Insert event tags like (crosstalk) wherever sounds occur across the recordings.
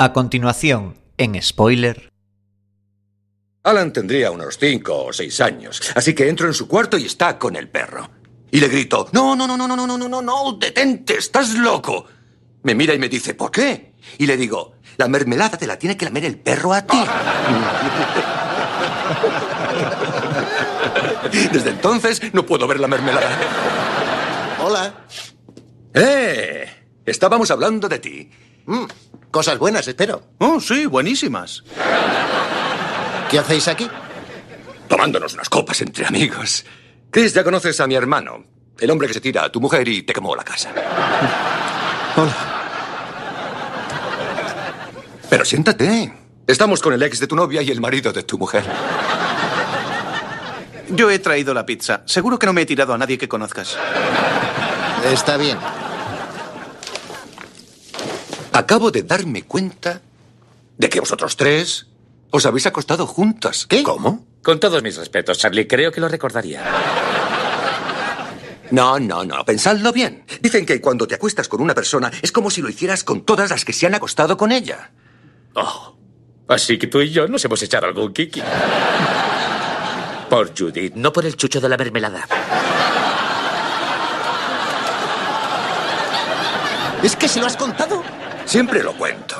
A continuación, en spoiler. Alan tendría unos cinco o seis años, así que entro en su cuarto y está con el perro. Y le grito, no, no, no, no, no, no, no, no, no, no, detente, estás loco. Me mira y me dice, ¿por qué? Y le digo, la mermelada te la tiene que lamer el perro a ti. (laughs) Desde entonces no puedo ver la mermelada. Hola. ¡Eh! Estábamos hablando de ti. Mm, cosas buenas, espero. Oh, sí, buenísimas. ¿Qué hacéis aquí? Tomándonos unas copas entre amigos. Chris, ya conoces a mi hermano, el hombre que se tira a tu mujer y te quemó la casa. (laughs) Hola. Pero siéntate. Estamos con el ex de tu novia y el marido de tu mujer. Yo he traído la pizza. Seguro que no me he tirado a nadie que conozcas. Está bien. Acabo de darme cuenta de que vosotros tres os habéis acostado juntos. ¿Qué? ¿Cómo? Con todos mis respetos, Charlie, creo que lo recordaría. No, no, no. Pensadlo bien. Dicen que cuando te acuestas con una persona es como si lo hicieras con todas las que se han acostado con ella. Oh, así que tú y yo nos hemos echado algún kiki. Por Judith, no por el chucho de la mermelada. ¿Es que se lo has contado? Siempre lo cuento.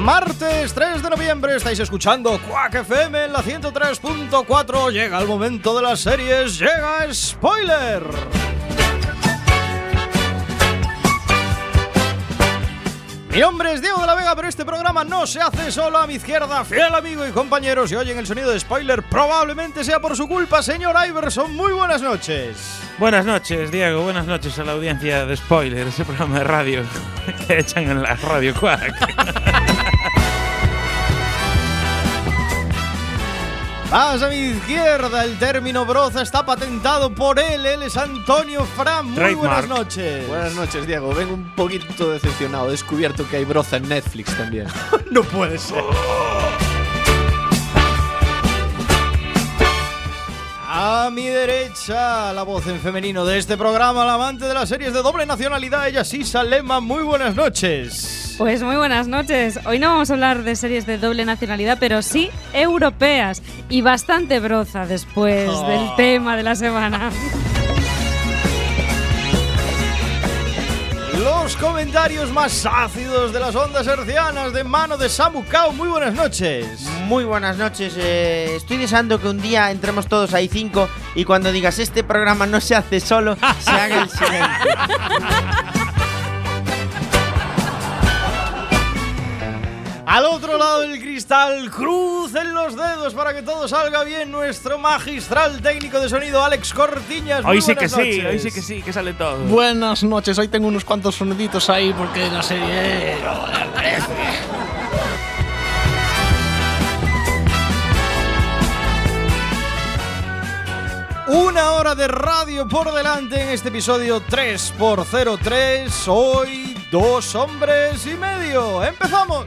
Martes 3 de noviembre estáis escuchando Quack FM en la 103.4. Llega el momento de las series, llega Spoiler. Mi nombre es Diego de la Vega, pero este programa no se hace solo a mi izquierda. Fiel amigo y compañero, si oyen el sonido de spoiler, probablemente sea por su culpa, señor Iverson. Muy buenas noches. Buenas noches, Diego. Buenas noches a la audiencia de Spoiler, ese programa de radio (laughs) que echan en la radio Quack. (laughs) Más a mi izquierda, el término broza está patentado por él. Él es Antonio Fran. Muy buenas noches. Buenas noches, Diego. Vengo un poquito decepcionado. He descubierto que hay broza en Netflix también. (laughs) No puede ser. A mi derecha, la voz en femenino de este programa, la amante de las series de doble nacionalidad, ella sí, Salema. Muy buenas noches. Pues muy buenas noches. Hoy no vamos a hablar de series de doble nacionalidad, pero sí europeas y bastante broza después Oh. del tema de la semana. Los comentarios más ácidos de las ondas hercianas de mano de Samu Kao. Muy buenas noches. Muy buenas noches. eh, estoy deseando que un día entremos todos ahí cinco y cuando digas este programa no se hace solo, se haga el silencio. (laughs) Al otro lado del cristal, crucen los dedos para que todo salga bien. Nuestro magistral técnico de sonido, Alex Cortiñas. Muy Hoy sí que sí, hoy sí que sí, que sale todo. Buenas noches. Hoy tengo unos cuantos soniditos ahí porque la serie. Una hora de radio por delante en este episodio 3x03. Hoy, dos hombres y medio. ¡Empezamos!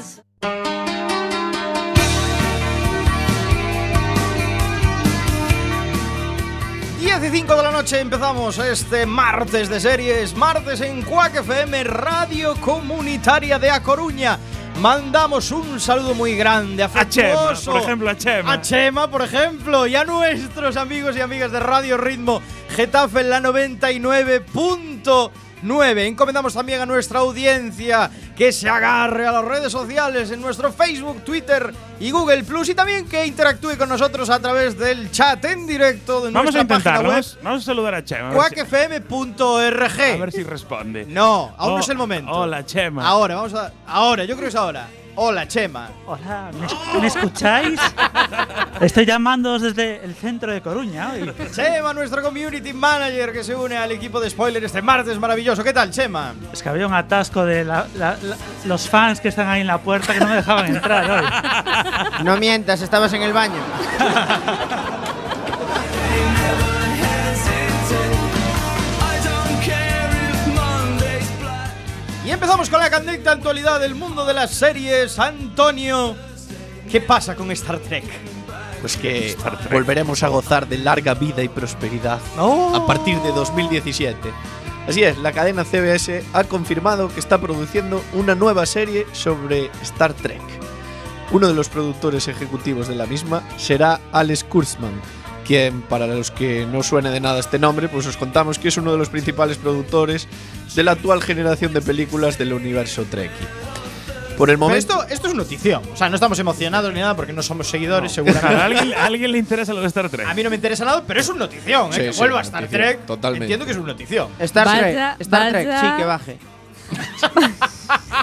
10 y 5 de la noche empezamos este martes de series, martes en Quack FM, Radio Comunitaria de A Coruña. Mandamos un saludo muy grande, A Chema, afectuoso. por ejemplo, a Chema. A Chema, por ejemplo, y a nuestros amigos y amigas de Radio Ritmo Getafe en la 99.9. Encomendamos también a nuestra audiencia que se agarre a las redes sociales en nuestro Facebook, Twitter y Google Plus y también que interactúe con nosotros a través del chat en directo de Vamos a nuestra página intentarlo. web Vamos, a saludar a Chema. a quackfm.org. A ver si responde. No, aún no Oh, es el momento. Hola, Chema. Ahora, vamos a. Ahora, yo creo que es ahora. Hola, Chema. Hola, ¿me, es- ¿me escucháis? Estoy llamando desde el centro de Coruña hoy. Chema, nuestro community manager que se une al equipo de spoiler este martes maravilloso. ¿Qué tal, Chema? Es que había un atasco de la- la- la- los fans que están ahí en la puerta que no me dejaban entrar hoy. No mientas, estabas en el baño. Empezamos con la candente actualidad del mundo de las series. Antonio, ¿qué pasa con Star Trek? Pues que volveremos a gozar de larga vida y prosperidad Oh. a partir de 2017. Así es, la cadena CBS ha confirmado que está produciendo una nueva serie sobre Star Trek. Uno de los productores ejecutivos de la misma será Alex Kurtzman, quien, para los que no suene de nada este nombre, pues os contamos que es uno de los principales productores de la actual generación de películas del universo Trekkie. Por el Pero momento, esto, esto es notición. O sea, no estamos emocionados ni nada porque no somos seguidores, seguramente. ¿A alguien, a alguien le interesa lo de Star Trek? A mí no me interesa nada, pero es un notición. ¿eh? Sí, que sí, vuelva a Star notición, Trek. totalmente. Entiendo que es una notición. Star Vaya, Trek, Star Trek, vaya. sí, que baje.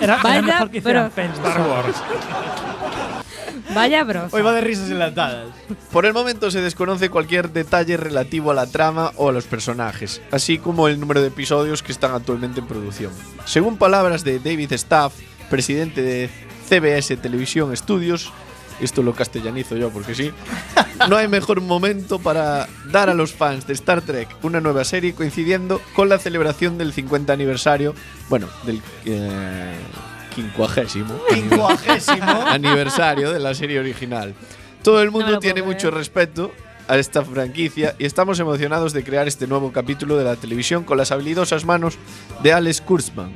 Era, era Vaya, mejor que hicieran pero- Fence. Star Wars. (laughs) Vaya bro. Hoy va de risas enlatadas. Por el momento se desconoce cualquier detalle relativo a la trama o a los personajes, así como el número de episodios que están actualmente en producción. Según palabras de David Staff, presidente de CBS Televisión Studios, esto lo castellanizo yo porque sí, no hay mejor momento para dar a los fans de Star Trek una nueva serie coincidiendo con la celebración del 50 aniversario, bueno, del eh, quincuagésimo Quincuagésimo. (laughs) aniversario de la serie original. Todo el mundo tiene mucho respeto a esta franquicia y estamos emocionados de crear este nuevo capítulo de la televisión con las habilidosas manos de Alex Kurtzman,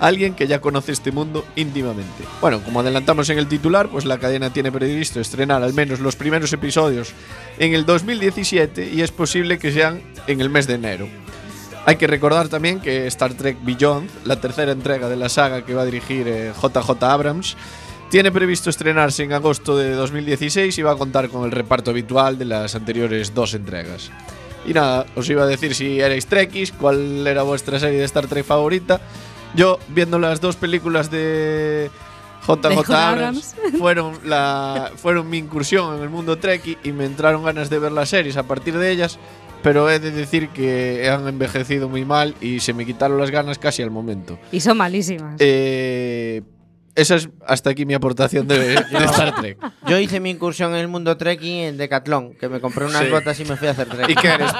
alguien que ya conoce este mundo íntimamente. Bueno, como adelantamos en el titular, pues la cadena tiene previsto estrenar al menos los primeros episodios en el 2017 y es posible que sean en el mes de enero. Hay que recordar también que Star Trek Beyond, la tercera entrega de la saga que va a dirigir eh, JJ Abrams, tiene previsto estrenarse en agosto de 2016 y va a contar con el reparto habitual de las anteriores dos entregas. Y nada, os iba a decir si erais Trekkies, cuál era vuestra serie de Star Trek favorita. Yo, viendo las dos películas de JJ. Abrams, (laughs) fueron, la, fueron mi incursión en el mundo Trekkie y me entraron ganas de ver las series a partir de ellas, pero he de decir que han envejecido muy mal y se me quitaron las ganas casi al momento. Y son malísimas. Eh, esa es hasta aquí mi aportación de, de (laughs) Star Trek. Yo hice mi incursión en el mundo trekking en Decathlon, que me compré unas Sí. botas y me fui a hacer trekking. ¿Y qué eres?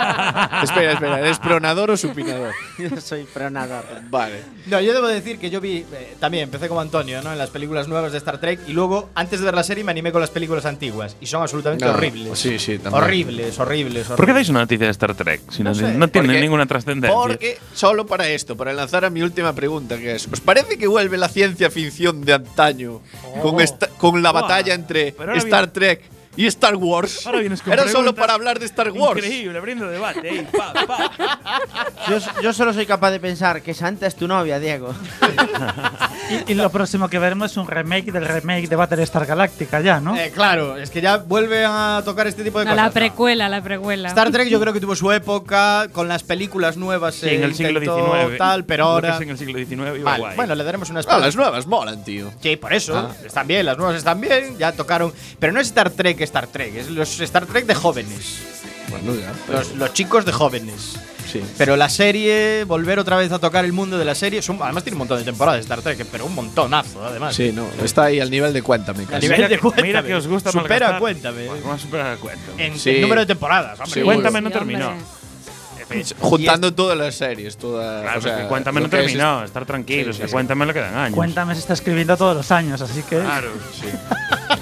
espera, espera, ¿eres pronador o supinador? (laughs) Yo soy pronador. Vale. No, yo debo decir que yo vi, eh, también empecé como Antonio, ¿no? En las películas nuevas de Star Trek y luego, antes de ver la serie, me animé con las películas antiguas y son absolutamente No, horribles. sí, sí, también. Horribles, horribles, horribles. ¿Por qué dais una noticia de Star Trek? Si no, No sé. no tiene Porque- ninguna trascendencia. Porque solo para esto, para lanzar a mi última pregunta, que es, ¿os parece que vuelve la ciencia ficción de antaño con, esta- con la batalla entre Star Trek y Star Wars? Ahora vienes con Era solo para hablar de Star Wars. Increíble, abriendo debate. ahí, pa, pa. Yo, yo solo soy capaz de pensar que Santa es tu novia, Diego. (laughs) Y, y lo próximo que veremos es un remake del remake de Battlestar Galactica ya, ¿no? Eh, claro, es que ya vuelve a tocar este tipo de No, cosas. la ¿no? precuela, la precuela. Star Trek yo creo que tuvo su época con las películas nuevas Sí, en el siglo XIX. tal, pero ahora en el siglo XIX iba Vale, guay. bueno, le daremos unas Ah, las nuevas molan, tío. Sí, por eso. Ah. Están bien, las nuevas están bien, ya tocaron. Pero no es Star Trek, Star Trek, es los Star Trek de jóvenes. Bueno, ya. Los, los chicos de jóvenes. Sí. Pero la serie, volver otra vez a tocar el mundo de la serie, son- además tiene un montón de temporadas de Star Trek, pero un montonazo, además. Sí, no, está ahí al nivel de Cuéntame. A casi. nivel Mira de que- Cuéntame. mira que os gusta Supera malgastar. Cuéntame. Bueno, ¿Cómo supera Cuéntame? En, Sí. en número de temporadas, hombre. Sí, Cuéntame no terminó. hombre. Juntando todas las series, todas. Claro, o sea, Cuéntame lo no que es- terminó. Estar tranquilos, Sí, que sí, sí. Cuéntame le quedan años. Cuéntame se está escribiendo todos los años, así que. Claro. Sí. (laughs)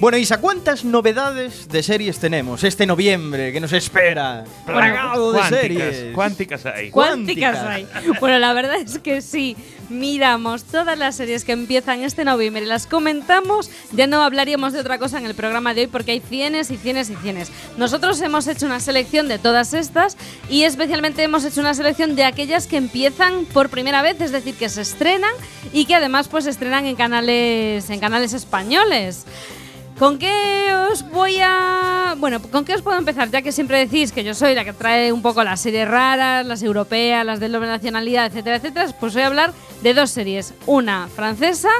Bueno, Isa, ¿cuántas novedades de series tenemos este noviembre que nos espera? Plagado de Cuánticas, series. cuánticas hay. ¿Cuánticas Cuánticas. hay? Bueno, la verdad es que sí. Miramos todas las series que empiezan este noviembre y las comentamos. Ya no hablaríamos de otra cosa en el programa de hoy porque hay cienes y cienes y cienes. Nosotros hemos hecho una selección de todas estas y especialmente hemos hecho una selección de aquellas que empiezan por primera vez, es decir, que se estrenan y que además pues se estrenan en canales, en canales españoles. ¿Con qué os voy a. Bueno, ¿con qué os puedo empezar? Ya que siempre decís que yo soy la que trae un poco las series raras, las europeas, las de doble nacionalidad, etcétera, etcétera, pues voy a hablar de dos series. Una francesa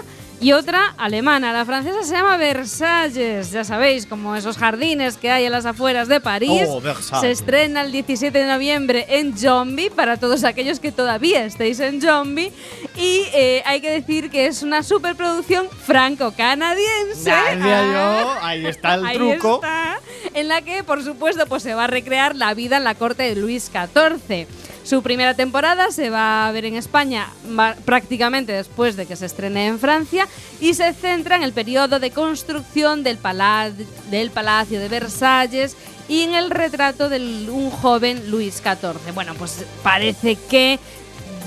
y otra alemana. La francesa se llama Versalles, ya sabéis, como esos jardines que hay en las afueras de París. Oh, se estrena el 17 de noviembre en Zombie, para todos aquellos que todavía estéis en Zombie. Y eh, hay que decir que es una superproducción franco-canadiense. Yo, ahí está el Ahí truco. está, en la que, por supuesto, pues se va a recrear la vida en la corte de Luis XIV. Su primera temporada se va a ver en España prácticamente después de que se estrene en Francia y se centra en el periodo de construcción del, del Palacio de Versalles y en el retrato de un joven Luis XIV. Bueno, pues parece que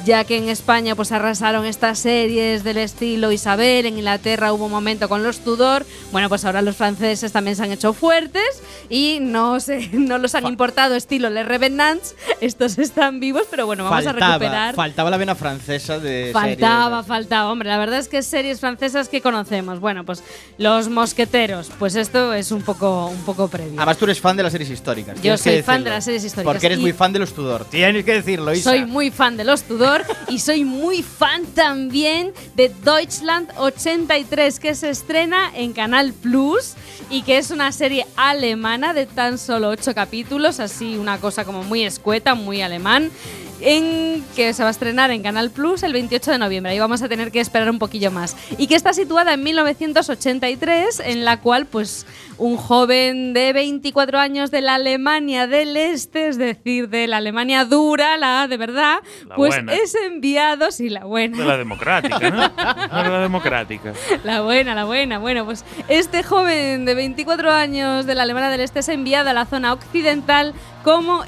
ya que en España pues arrasaron estas series del estilo Isabel, en Inglaterra hubo un momento con los Tudor, bueno pues ahora los franceses también se han hecho fuertes y no se, (laughs) no los han importado estilo Les Revenants, estos están vivos, pero bueno, vamos a recuperar. faltaba la vena francesa de Faltaba, faltaba. Hombre, la verdad es que series francesas que conocemos. Bueno, pues Los Mosqueteros. Pues esto es un poco, un poco previo. Además, tú eres fan de las series históricas. Yo soy fan de las series históricas. Porque eres muy fan de los Tudor. Tienes que decirlo, Isa. Soy muy fan de los Tudor y soy muy fan también de Deutschland 83 que se estrena en Canal Plus y que es una serie alemana de tan solo 8 capítulos, así una cosa como muy escueta, muy alemán. En que se va a estrenar en Canal Plus el 28 de noviembre. Ahí vamos a tener que esperar un poquillo más. Y que está situada en 1983, en la cual, pues, un joven de 24 años de la Alemania del Este, es decir, de la Alemania dura, la de verdad, La pues buena. es enviado, sí, la buena. De la democrática, ¿no? (laughs) No de la democrática. La buena, la buena. Bueno, pues este joven de 24 años de la Alemania del Este es enviado a la zona occidental como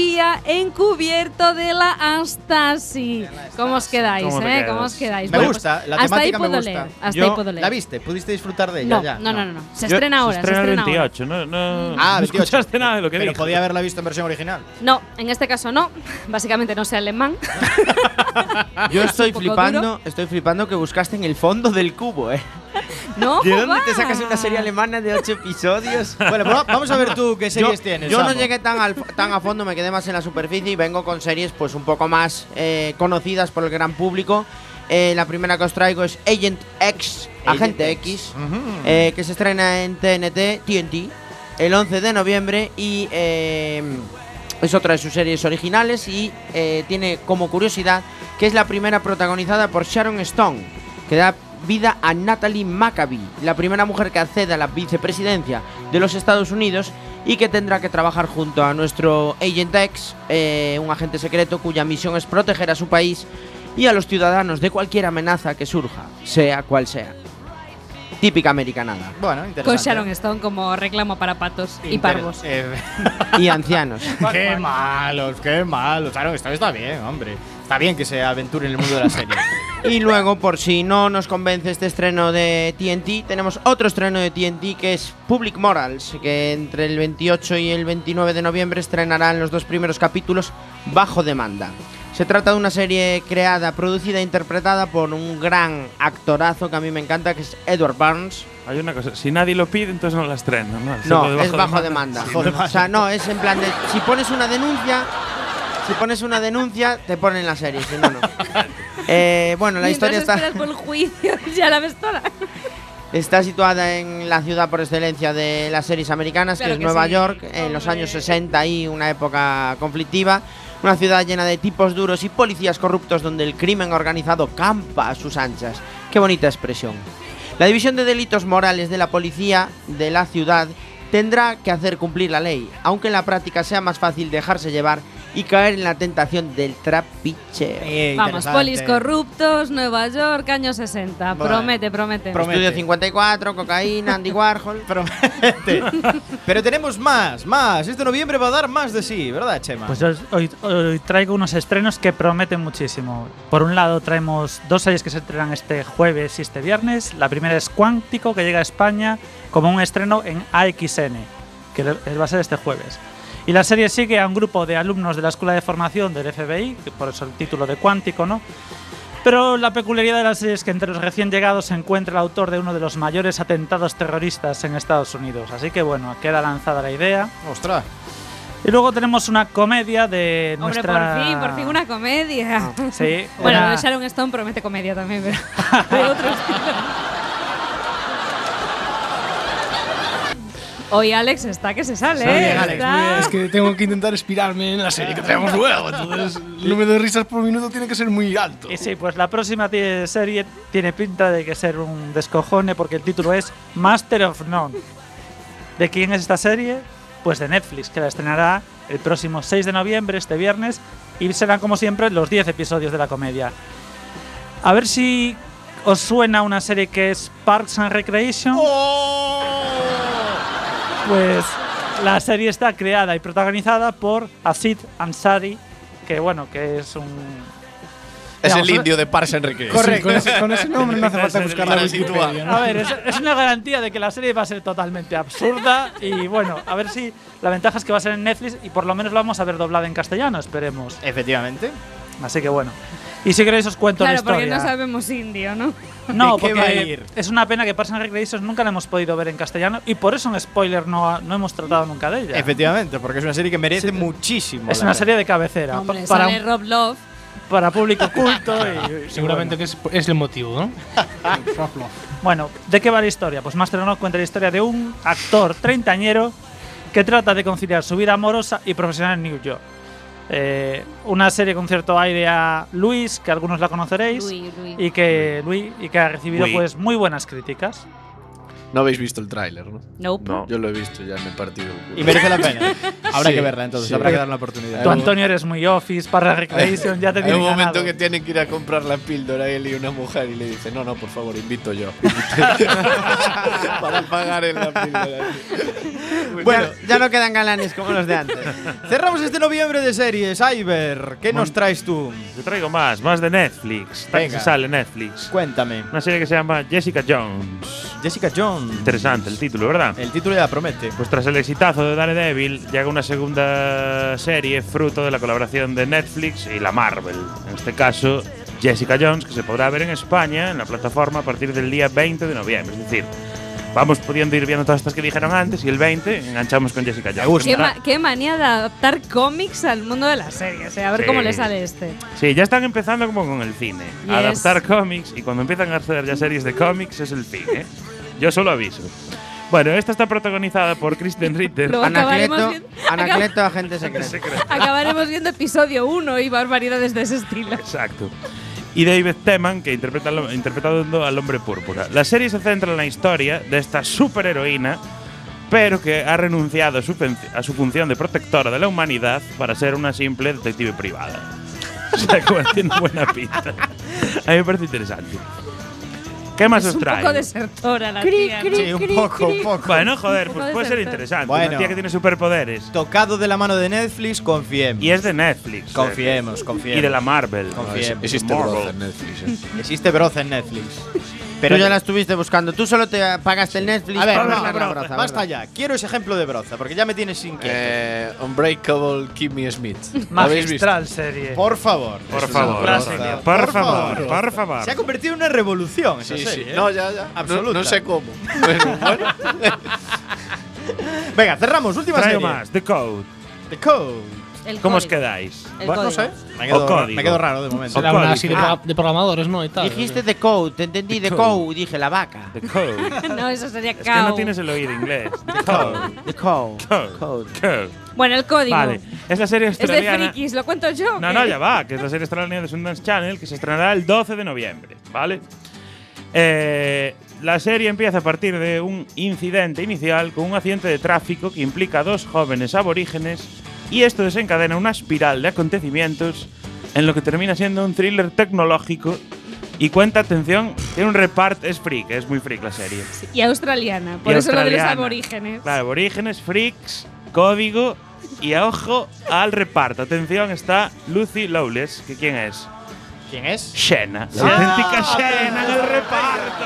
espía encubierto de la Anstasi. ¿Cómo os quedáis, ¿Cómo eh? ¿Cómo os quedáis? Me Bueno, gusta, pues, la hasta ahí temática me puedo gusta. leer. Hasta Yo- ahí puedo leer. ¿La viste? ¿Pudiste disfrutar de ella No, ya? no, no, no, no. Se Yo- estrena ahora, Se estrena se el estrena ahora. 28, no, no, Ah, no 28. escuchaste nada de lo que Pero dijo. podía haberla visto en versión original. No, en este caso no. Básicamente no sé alemán. (laughs) Yo estoy flipando, duro. estoy flipando que buscaste en el fondo del cubo, ¿eh? (laughs) No, ¿De dónde te sacas una serie alemana de ocho episodios? (laughs) Bueno, pues vamos a ver tú qué series yo, tienes. Yo no llegué tan, al- tan a fondo, me quedé más en la superficie y vengo con series pues un poco más eh, conocidas por el gran público. Eh, la primera que os traigo es Agent X, Agente X, eh, que se estrena en TNT, TNT, el 11 de noviembre y eh, es otra de sus series originales y eh, tiene como curiosidad que es la primera protagonizada por Sharon Stone, que da vida a Natalie Maccabi, la primera mujer que accede a la vicepresidencia de los Estados Unidos y que tendrá que trabajar junto a nuestro Agent X, eh, un agente secreto cuya misión es proteger a su país y a los ciudadanos de cualquier amenaza que surja, sea cual sea. Típica americanada. Bueno, Con interesante. Sharon Stone como reclamo para patos y Inter- parvos. eh, (laughs) Y ancianos. qué malos, qué malos. Claro, esta vez está bien, hombre. Está bien que se aventure en el mundo de la serie. (laughs) Y luego, por si no nos convence este estreno de TNT, tenemos otro estreno de TNT que es Public Morals, que entre el 28 y el 29 de noviembre estrenarán los dos primeros capítulos bajo demanda. Se trata de una serie creada, producida e interpretada por un gran actorazo que a mí me encanta, que es Edward Burns. Hay una cosa, si nadie lo pide, entonces no la estrena, ¿no? No, es bajo demanda. O sea, no, es en plan de. Si pones una denuncia. Si pones una denuncia, te ponen la serie, si no, no. Eh, bueno, la historia está. por el juicio, (laughs) ya la ves toda. Está situada en la ciudad por excelencia de las series americanas, Claro que es que Nueva sí. York, en los años 60 y una época conflictiva. Una ciudad llena de tipos duros y policías corruptos donde el crimen organizado campa a sus anchas. Qué bonita expresión. La División de Delitos Morales de la Policía de la ciudad tendrá que hacer cumplir la ley, aunque en la práctica sea más fácil dejarse llevar y caer en la tentación del trapicheo. Vamos, polis corruptos, Nueva York, años 60. Bueno. promete, promete. Estudio 54, cocaína, Andy Warhol. (laughs) Pero tenemos más, más. Este noviembre va a dar más de sí, ¿verdad, Chema? Pues hoy, hoy traigo unos estrenos que prometen muchísimo. Por un lado traemos dos series que se estrenan este jueves y este viernes. La primera es Cuántico, que llega a España como un estreno en AXN, que va a ser este jueves. Y la serie sigue a un grupo de alumnos de la Escuela de Formación del FBI, por eso el título de Cuántico, ¿no? Pero la peculiaridad de la serie es que entre los recién llegados se encuentra el autor de uno de los mayores atentados terroristas en Estados Unidos. Así que bueno, queda lanzada la idea. Ostras. Y luego tenemos una comedia de Hombre, nuestra... por fin, por fin una comedia. Sí, Bueno, una- Sharon Stone promete comedia también, pero (laughs) de otro Hoy Alex está que se sale, ¿eh? bien, Alex, Está- muy bien. Es que tengo que intentar inspirarme en la serie que traemos luego. Entonces, (laughs) el número de risas por minuto tiene que ser muy alto. Y sí, pues la próxima serie tiene pinta de que ser un descojone porque el título es Master of None. ¿De quién es esta serie? Pues de Netflix, que la estrenará el próximo 6 de noviembre, este viernes, y serán como siempre los 10 episodios de la comedia. A ver si os suena una serie que es Parks and Recreation. Pues la serie está creada y protagonizada por Asid Ansari, que bueno, que es un Es Digamos, el indio de Parks and Recreation. Correcto. con ese- con ese nombre no hace falta buscar la Wikipedia. ¿no? A ver, es, es una garantía de que la serie va a ser totalmente absurda y bueno, a ver si la ventaja es que va a ser en Netflix y por lo menos lo vamos a ver doblada en castellano, esperemos. Efectivamente. Así que bueno. Y si queréis os cuento Claro, la historia. porque no sabemos indio, ¿no? (laughs) No, ¿De qué porque va a ir? es una pena que Parks and Recreation nunca la hemos podido ver en castellano y por eso en spoiler no, ha- no hemos tratado nunca de ella. Efectivamente, porque es una serie que merece muchísimo. Es una verdad. serie de cabecera Hombre, pa- para, sale Rob Love. para público culto (laughs) y, y Seguramente que es, es el motivo, ¿no? (laughs) Bueno, ¿de qué va la historia? Pues Master of cuenta la historia de un actor treintañero que trata de conciliar su vida amorosa y profesional en New York. Eh, una serie con cierto aire a Luis, que algunos la conoceréis, Louis, Louis. y que Luis y que ha recibido Louis. pues muy buenas críticas. No habéis visto el tráiler, ¿no? Nope. No. Yo lo he visto, ya me he partido el culo. Y merece la pena. (laughs) Habrá Sí, que verla entonces, sí. habrá que darle una oportunidad. Tú, Antonio, eres muy office, para Recreation, ya te Hay un momento ganado. que tienen que ir a comprar la píldora él y una mujer y le dice, no, no, por favor, invito yo. (laughs) (laughs) Para pagar en la píldora. Bueno, ya no quedan galanes como los de antes. Cerramos este noviembre de series. Iber, ¿qué nos traes tú? Yo traigo más, más de Netflix. Venga. sale Netflix. Cuéntame. Una serie que se llama Jessica Jones. Jessica Jones. Interesante el título, ¿verdad? El título ya promete. Pues tras el exitazo de Daredevil, llega una segunda serie fruto de la colaboración de Netflix y la Marvel. En este caso, Jessica Jones, que se podrá ver en España en la plataforma a partir del día 20 de noviembre. Es decir, vamos pudiendo ir viendo todas estas que dijeron antes y el 20 enganchamos con Jessica Jones. Qué, ma- qué manía de adaptar cómics al mundo de la serie. O sea, a ver Sí. cómo le sale este. Sí, ya están empezando como con el cine. Yes. Adaptar cómics y cuando empiezan a hacer ya series de cómics es el fin, ¿eh? (laughs) Yo solo aviso. Bueno, esta está protagonizada por Kristen Ritter. (laughs) Luego Anacleto, viendo- Anacleto, agente secreto. Acabaremos viendo episodio 1 y barbaridades de ese estilo. Exacto. Y David Teman, que interpreta al- interpretando al hombre púrpura. La serie se centra en la historia de esta superheroína, pero que ha renunciado a su, a su función de protectora de la humanidad para ser una simple detective privada. (laughs) O sea, que tiene buena pinta. A mí me parece interesante. ¿Qué más es os un traigo? poco desertora la Cri, tía. ¿no? cri, Sí, un poco, un poco. Bueno, joder, Un pues puede ser interesante. Bueno. Una tía que tiene superpoderes. Tocado de la mano de Netflix, confiemos. Y es de Netflix. Confiemos, confiemos. Y de la Marvel. Confiemos. Existe Marvel. Broza en Netflix. ¿eh? Existe Broza en Netflix. Pero ya la estuviste buscando. Tú solo te pagaste el Netflix A ver, para no, ver la no, broza, basta ¿verdad? ya. Quiero ese ejemplo de Broza, porque ya me tienes inquieto. Eh, Unbreakable Kimmy Smith. ¿Lo habéis visto? Magistral serie. Por favor. Por favor, broza. por, favor, por favor. Se ha convertido en una revolución esa Sí, serie, sí. ¿eh? No, ya, ya. Absoluta. No, no sé cómo. (laughs) Pero bueno. (laughs) Venga, cerramos. Última Traigo serie. más, The Code. The Code. El ¿Cómo os código. quedáis? El Bueno, no sé. Me quedo, O código. me quedo raro de momento. Código. una así de, Ah. de programadores, ¿no? Y tal. Dijiste The Code, te entendí The The Code, dije la vaca. The Code. (laughs) No, eso sería Es que no tienes el oído inglés. The Code. The Code. Code. Code. Code. Bueno, el código. Vale, es la serie Es de australiana. frikis, ¿lo cuento yo? No, no, ya va, que es la serie australiana de Sundance Channel que se estrenará el 12 de noviembre, ¿vale? Eh, la serie empieza a partir de un incidente inicial con un accidente de tráfico que implica a dos jóvenes aborígenes y esto desencadena una espiral de acontecimientos en lo que termina siendo un thriller tecnológico y cuenta, atención, tiene un reparto, es freak, es muy freak la serie. Y australiana. Por Y eso lo de los australiana. aborígenes. Claro, aborígenes, freaks, código y ojo al reparto. Atención, está Lucy Lawless, que quién es? ¿Quién es? Shena, la Ah, auténtica Shena en el reparto.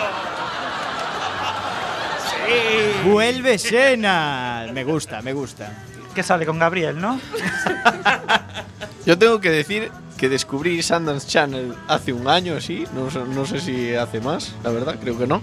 Sí. Vuelve Xena. Me gusta, me gusta. Que sale con Gabriel, ¿no? (laughs) Yo tengo que decir que descubrí Sundance Channel hace un año así, no, sé- no sé si hace más, la verdad, creo que no.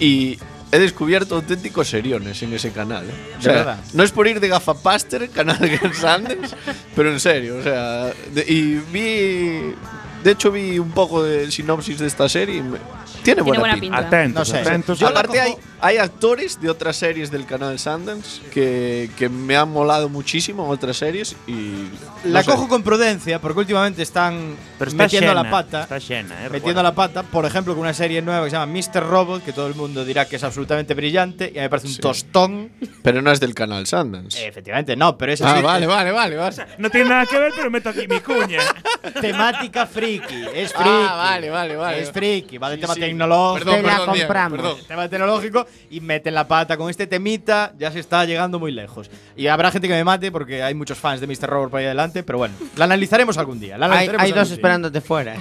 Y he descubierto auténticos seriones en ese canal. ¿eh? O ¿De sea, verdad? no es por ir de gafapaster, canal de Sundance, pero en serio, o sea, de- y vi de hecho vi un poco de sinopsis de esta serie y me- tiene, buena, buena pinta. pinta. Atentos, No sé. atentos. Yo Aparte hay, hay actores de otras series del canal Sundance que, que me han molado muchísimo en otras series y La no sé. cojo con prudencia porque últimamente están Pero está metiendo llena, la pata. Está llena, eh, Metiendo la pata, por ejemplo, con una serie nueva que se llama Mr. Robot, que todo el mundo dirá que es absolutamente brillante y a mí me parece un Sí. tostón. Pero no es del canal Sundance. Efectivamente, no, pero es ah, así, vale, eh, vale, vale, vale. No tiene nada que ver, pero meto aquí mi cuña. (laughs) temática friki. Es friki. Ah, vale, vale, vale. Es friki, va del Sí, tema sí. tecnológico. Perdón, Te la perdón, Diego, compramos. perdón. El tema tecnológico y meten la pata con este temita, ya se está llegando muy lejos. Y habrá gente que me mate porque hay muchos fans de Mr. Robot por ahí adelante, pero bueno, la analizaremos algún día. La Hay, analizaremos hay algún dos día. esperándote fuera. ¿eh?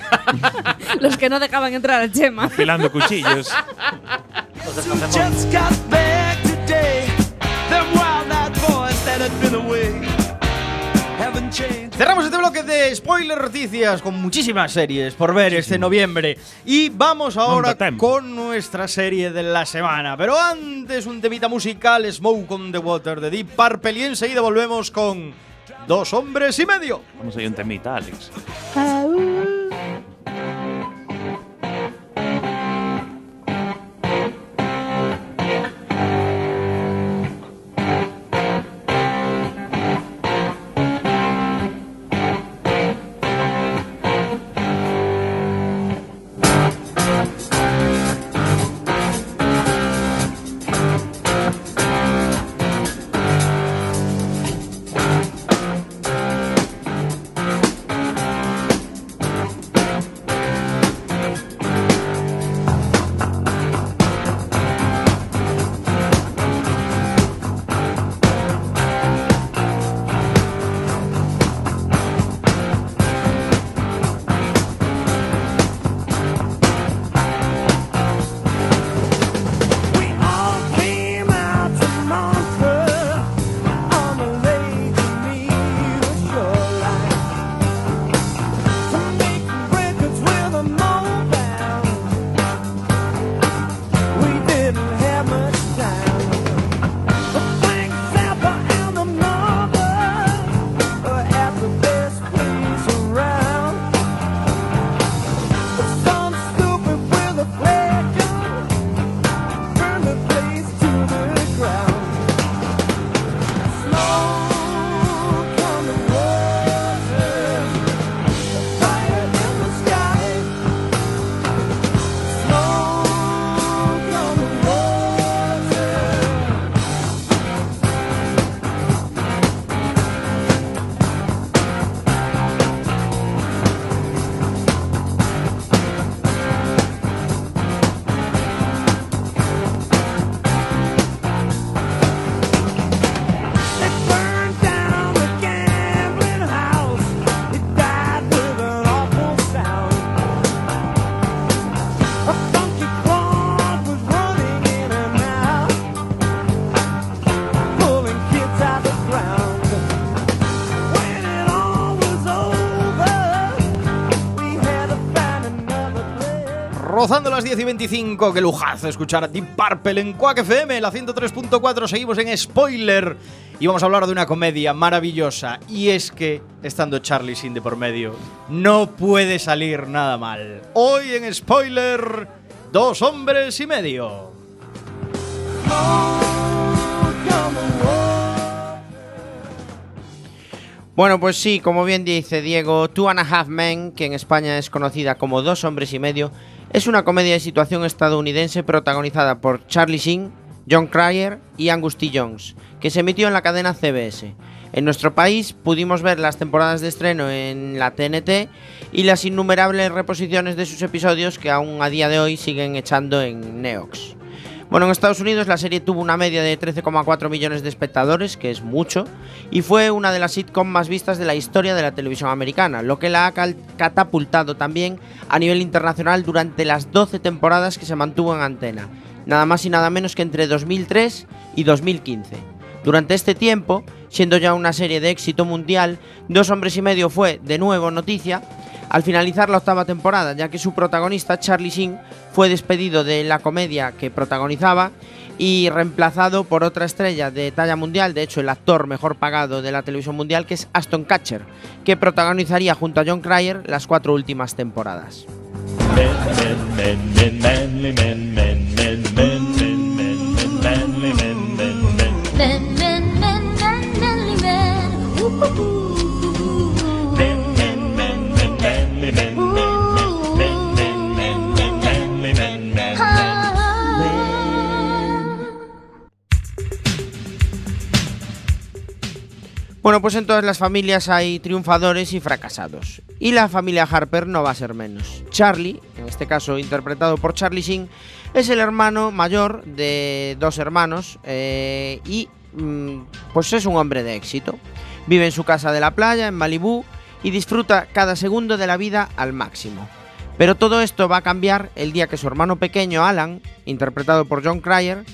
(laughs) Los que no dejaban entrar a Chema. Afilando cuchillos. Cerramos este bloque de spoiler noticias con muchísimas series por ver este noviembre. Y vamos ahora con nuestra serie de la semana. Pero antes, un temita musical, Smoke on the Water de Deep Purple. Y enseguida volvemos con Dos Hombres y Medio. Vamos a ir un temita, Alex. Rozando las 10 y 25, qué lujazo escuchar a Deep Purple en Quack FM, la 103.4. Seguimos en spoiler y vamos a hablar de una comedia maravillosa. Y es que, estando Charlie Sin de por medio, no puede salir nada mal. Hoy en spoiler, dos hombres y medio. Bueno, pues sí, como bien dice Diego, Two and a Half Men, que en España es conocida como Dos Hombres y Medio, es una comedia de situación estadounidense protagonizada por Charlie Sheen, John Cryer y Angus. Jones, que se emitió en la cadena CBS. En nuestro país pudimos ver las temporadas de estreno en la TNT y las innumerables reposiciones de sus episodios que aún a día de hoy siguen echando en Neox. Bueno, en Estados Unidos la serie tuvo una media de 13,4 millones de espectadores, que es mucho, y fue una de las sitcoms más vistas de la historia de la televisión americana, lo que la ha catapultado también a nivel internacional durante las 12 temporadas que se mantuvo en antena, nada más y nada menos que entre 2003 y 2015. Durante este tiempo, siendo ya una serie de éxito mundial, Dos Hombres y Medio fue, de nuevo, noticia, al finalizar la octava temporada, ya que su protagonista, Charlie Sheen, fue despedido de la comedia que protagonizaba y reemplazado por otra estrella de talla mundial, de hecho el actor mejor pagado de la televisión mundial, que es Aston Catcher, que protagonizaría junto a John Cryer las cuatro últimas temporadas. Bueno, pues en todas las familias hay triunfadores y fracasados. Y la familia Harper no va a ser menos. Charlie, en este caso interpretado por Charlie Sheen, es el hermano mayor de dos hermanos eh, y mm, pues es un hombre de éxito. Vive en su casa de la playa, en Malibú, y disfruta cada segundo de la vida al máximo. Pero todo esto va a cambiar el día que su hermano pequeño, Alan, interpretado por John Cryer,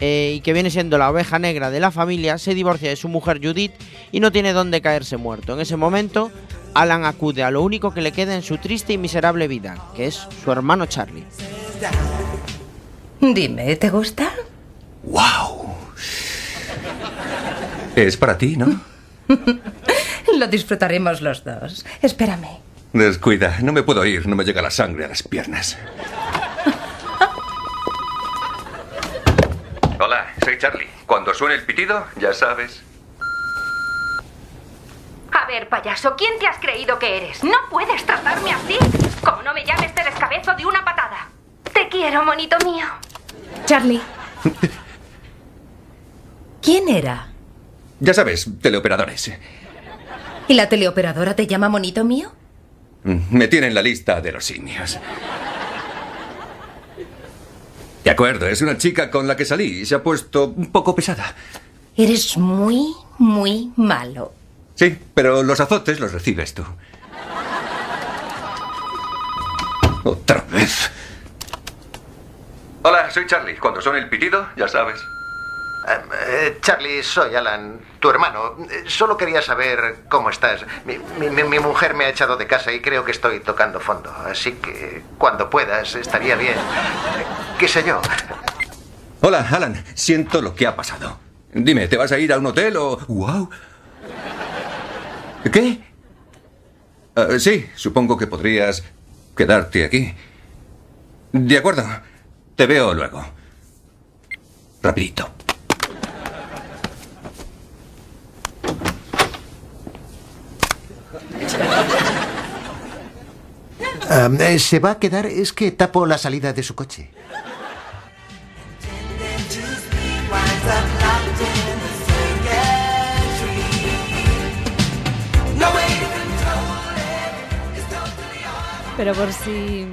eh, y que viene siendo la oveja negra de la familia, se divorcia de su mujer Judith y no tiene dónde caerse muerto. En ese momento, Alan acude a lo único que le queda en su triste y miserable vida, que es su hermano Charlie. Dime, ¿te gusta? ¡Wow! Es para ti, ¿no? (laughs) Lo disfrutaremos los dos. Espérame. Descuida, no me puedo ir, no me llega la sangre a las piernas. (laughs) Hola, soy Charlie. Cuando suene el pitido, ya sabes. A ver, payaso, ¿quién te has creído que eres? No puedes tratarme así. Como no me llames, te descabezo de una patada. Te quiero, monito mío. Charlie. ¿Quién era? Ya sabes, teleoperadores. ¿Y la teleoperadora te llama monito mío? Me tiene en la lista de los simios. De acuerdo, es una chica con la que salí y se ha puesto un poco pesada. Eres muy, muy malo. Sí, pero los azotes los recibes tú. Otra vez. Hola, soy Charlie. Cuando suene el pitido, ya sabes. Eh, Charlie, soy Alan, tu hermano. Eh, Solo quería saber cómo estás. Mi, mujer me ha echado de casa y creo que estoy tocando fondo. Así que cuando puedas, estaría bien. ¿Qué sé yo? Hola, Alan. Siento lo que ha pasado. Dime, ¿te vas a ir a un hotel o...? ¡Wow! ¿Qué? Ah, sí, supongo que podrías quedarte aquí. De acuerdo. Te veo luego. Rapidito. Ah, eh, ¿Se va a quedar? Es que tapo la salida de su coche. Pero por si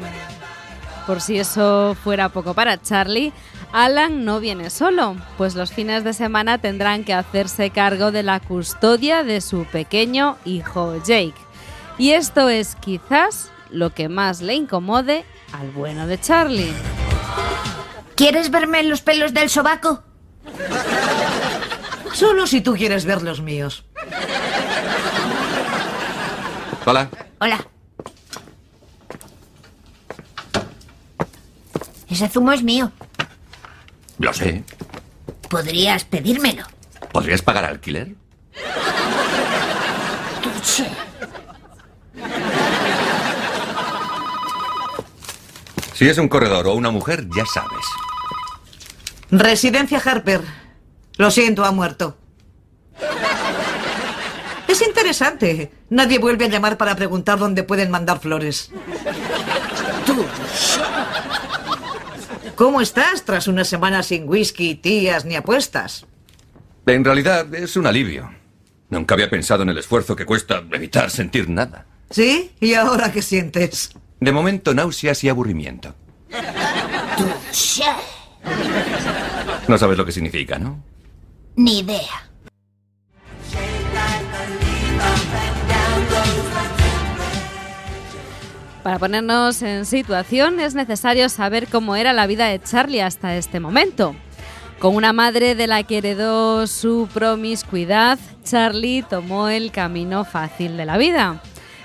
por si eso fuera poco para Charlie, Alan no viene solo, pues los fines de semana tendrán que hacerse cargo de la custodia de su pequeño hijo Jake. Y esto es quizás lo que más le incomode al bueno de Charlie. ¿Quieres verme los pelos del sobaco? Solo si tú quieres ver los míos. Hola. Hola. Ese zumo es mío. Lo sé. Podrías pedírmelo. ¿Podrías pagar alquiler? Tuche. Si es un corredor o una mujer, ya sabes. Residencia Harper. Lo siento, ha muerto. Es interesante. Nadie vuelve a llamar para preguntar dónde pueden mandar flores. Tú. ¿Cómo estás tras una semana sin whisky, tías ni apuestas? En realidad es un alivio. Nunca había pensado en el esfuerzo que cuesta evitar sentir nada. ¿Sí? ¿Y ahora qué sientes? De momento, náuseas y aburrimiento. No sabes lo que significa, ¿no? Ni idea. Para ponernos en situación es necesario saber cómo era la vida de Charlie hasta este momento. Con una madre de la que heredó su promiscuidad, Charlie tomó el camino fácil de la vida.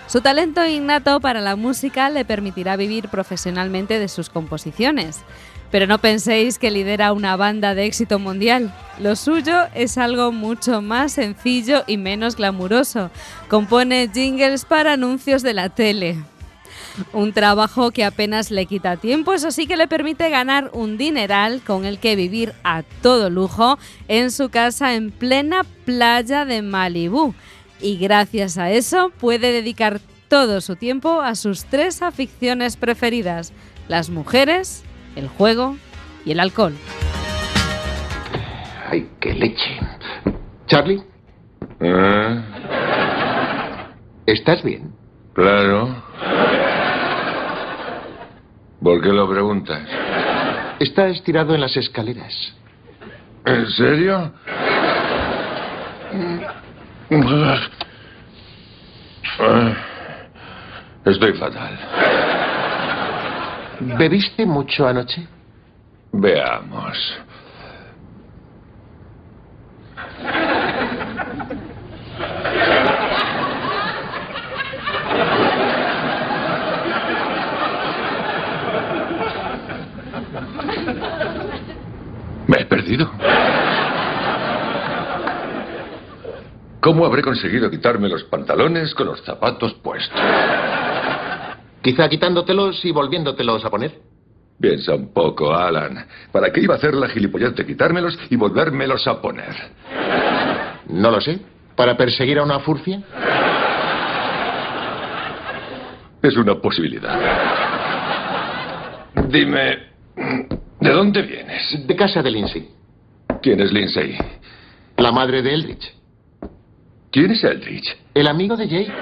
Su talento innato para la música le permitirá vivir profesionalmente de sus composiciones. Pero no penséis que lidera una banda de éxito mundial. Lo suyo es algo mucho más sencillo y menos glamuroso. Compone jingles para anuncios de la tele. Un trabajo que apenas le quita tiempo, eso sí que le permite ganar un dineral con el que vivir a todo lujo en su casa en plena playa de Malibú. Y gracias a eso puede dedicar todo su tiempo a sus tres aficiones preferidas, las mujeres, el juego y el alcohol. Ay, qué leche. Charlie, ¿Eh? ¿estás bien? Claro. ¿Por qué lo preguntas? Está estirado en las escaleras. ¿En serio? Ah, Estoy fatal. ¿Bebiste mucho anoche? Veamos. Me he perdido. ¿Cómo habré conseguido quitarme los pantalones con los zapatos puestos? Quizá quitándotelos y volviéndotelos a poner. Piensa un poco, Alan. ¿Para qué iba a hacer la gilipollez de quitármelos y volvérmelos a poner? No lo sé. ¿Para perseguir a una furcia? Es una posibilidad. Dime, ¿de dónde vienes? De casa de Lindsay. ¿Quién es Lindsay? La madre de Eldridge. ¿Quién es Eldridge? El amigo de Jake.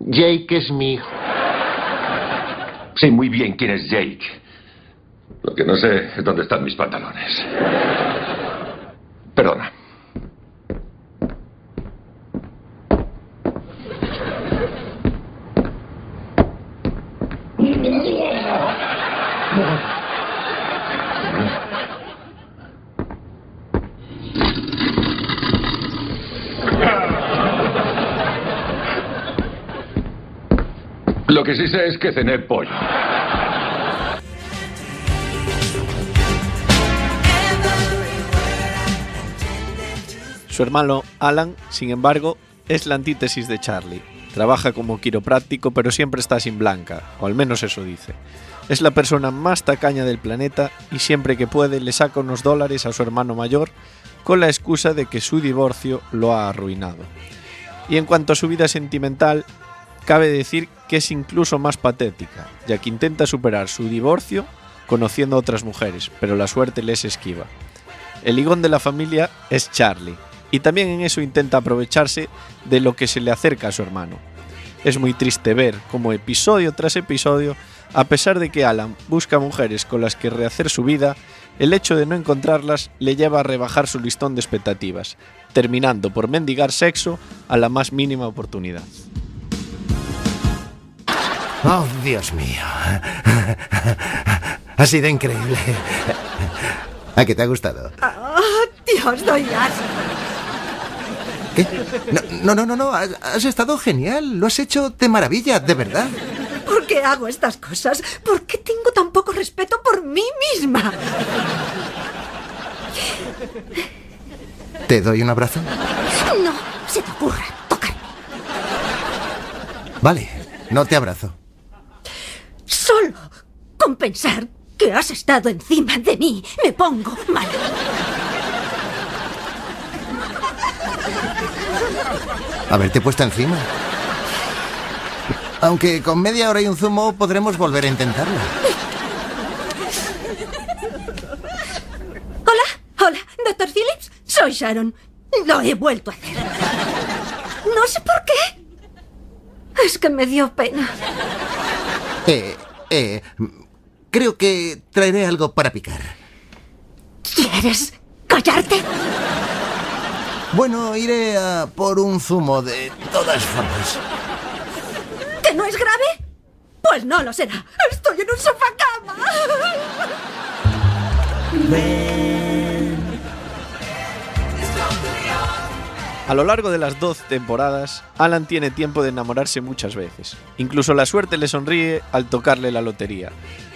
Jake es mi hijo. Sé muy bien quién es Jake. Lo que no sé es dónde están mis pantalones. Perdona. Lo que sí sé es que cené pollo. Su hermano Alan, sin embargo, es la antítesis de Charlie. Trabaja como quiropráctico pero siempre está sin blanca, o al menos eso dice. Es la persona más tacaña del planeta y siempre que puede le saca unos dólares a su hermano mayor con la excusa de que su divorcio lo ha arruinado. Y en cuanto a su vida sentimental, cabe decir que es incluso más patética, ya que intenta superar su divorcio conociendo a otras mujeres, pero la suerte le es esquiva. El ligón de la familia es Charlie, y también en eso intenta aprovecharse de lo que se le acerca a su hermano. Es muy triste ver cómo episodio tras episodio, a pesar de que Alan busca mujeres con las que rehacer su vida, el hecho de no encontrarlas le lleva a rebajar su listón de expectativas, terminando por mendigar sexo a la más mínima oportunidad. Oh, Dios mío. Ha sido increíble. ¿A qué te ha gustado? ¡Ah, Dios, doy asco! ¿Qué? No, no, no, no. Has, has estado genial. Lo has hecho de maravilla, de verdad. ¿Por qué hago estas cosas? ¿Por qué tengo tan poco respeto por mí misma? ¿Te doy un abrazo? No, se te ocurra. Vale, no te abrazo. Solo con pensar que has estado encima de mí me pongo mal. Haberte puesto encima. Aunque con media hora y un zumo podremos volver a intentarlo. Hola, hola, doctor Phillips. Soy Sharon. Lo he vuelto a hacer. No sé por qué. Es que me dio pena. Eh, eh, creo que traeré algo para picar. ¿Quieres callarte? Bueno, iré a por un zumo de todas formas. ¿Que no es grave? Pues no lo será. Estoy en un sofá cama. A lo largo de las 12 temporadas, Alan tiene tiempo de enamorarse muchas veces. Incluso la suerte le sonríe al tocarle la lotería.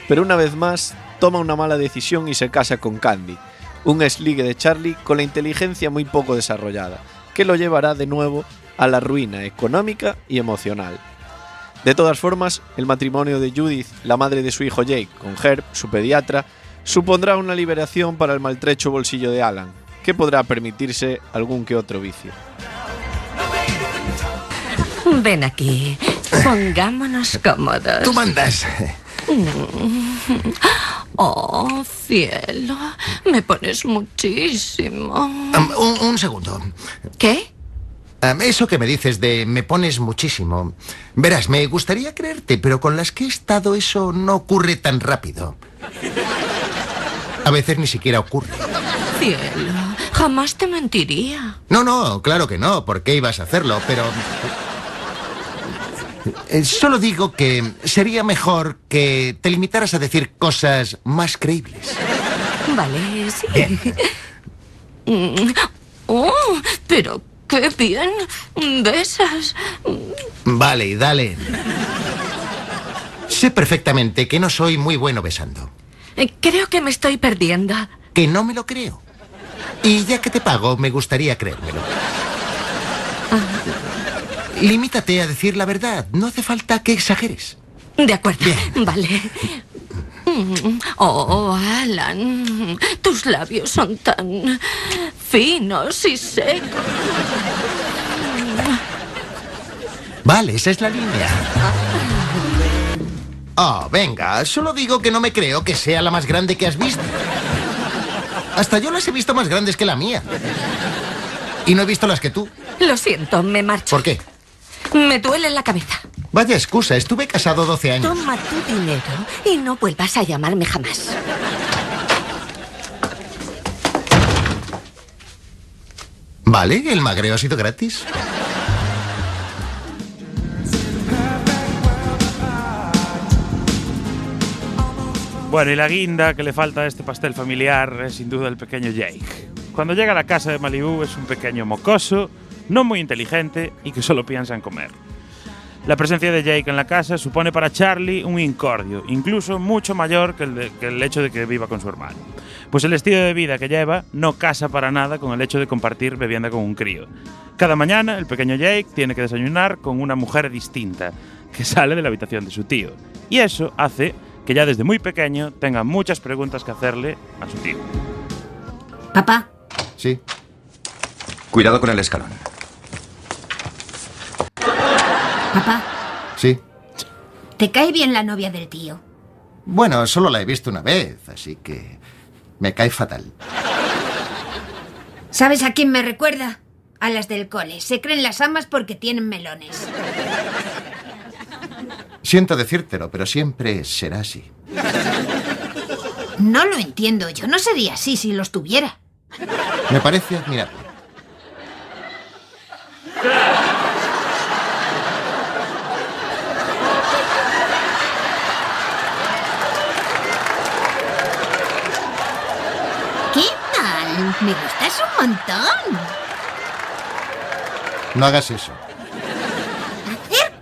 Pero una vez más, toma una mala decisión y se casa con Candy, un exligue de Charlie con la inteligencia muy poco desarrollada, que lo llevará de nuevo a la ruina económica y emocional. De todas formas, el matrimonio de Judith, la madre de su hijo Jake, con Herb, su pediatra, supondrá una liberación para el maltrecho bolsillo de Alan, que podrá permitirse algún que otro vicio. Ven aquí. Pongámonos cómodos. Tú mandas. (laughs) Oh, cielo. Me pones muchísimo. Um, un, un segundo. ¿Qué? Um, eso que me dices de me pones muchísimo. Verás, me gustaría creerte, pero con las que he estado eso no ocurre tan rápido. A veces ni siquiera ocurre. Cielo, jamás te mentiría. No, no, claro que no. ¿Por qué ibas a hacerlo? Pero... Eh, Solo digo que sería mejor que te limitaras a decir cosas más creíbles. Vale, sí. Mm. Oh, pero qué bien. Besas. Vale, y dale. Sé perfectamente que no soy muy bueno besando. Eh, Creo que me estoy perdiendo. Que no me lo creo. Y ya que te pago, me gustaría creérmelo. Limítate a decir la verdad. No hace falta que exageres. De acuerdo. Vale. Oh, Alan, tus labios son tan finos y secos. Vale, esa es la línea. Oh, venga, solo digo que no me creo que sea la más grande que has visto. Hasta yo las he visto más grandes que la mía. Y no he visto las que tú. Lo siento, me marcho. ¿Por qué? Me duele la cabeza. Vaya excusa, estuve casado 12 años. Toma tu dinero y no vuelvas a llamarme jamás. Vale, el magreo ha sido gratis. Bueno, y la guinda que le falta a este pastel familiar es sin duda el pequeño Jake. Cuando llega a la casa de Malibu es un pequeño mocoso, no muy inteligente y que solo piensa en comer. La presencia de Jake en la casa supone para Charlie un incordio, incluso mucho mayor que el, de- que el hecho de que viva con su hermano. Pues el estilo de vida que lleva no casa para nada con el hecho de compartir vivienda con un crío. Cada mañana el pequeño Jake tiene que desayunar con una mujer distinta, que sale de la habitación de su tío. Y eso hace que ya desde muy pequeño tenga muchas preguntas que hacerle a su tío. Papá, Sí. Cuidado con el escalón. papá, Sí. ¿te cae bien la novia del tío? Bueno, solo la he visto una vez, así que me cae fatal. ¿Sabes a quién me recuerda? A las del cole. Se creen las amas porque tienen melones. Siento decírtelo, pero siempre será así. No lo entiendo. Yo no sería así si los tuviera. Me parece admirable. ¿Qué tal? Me gustas un montón. No hagas eso.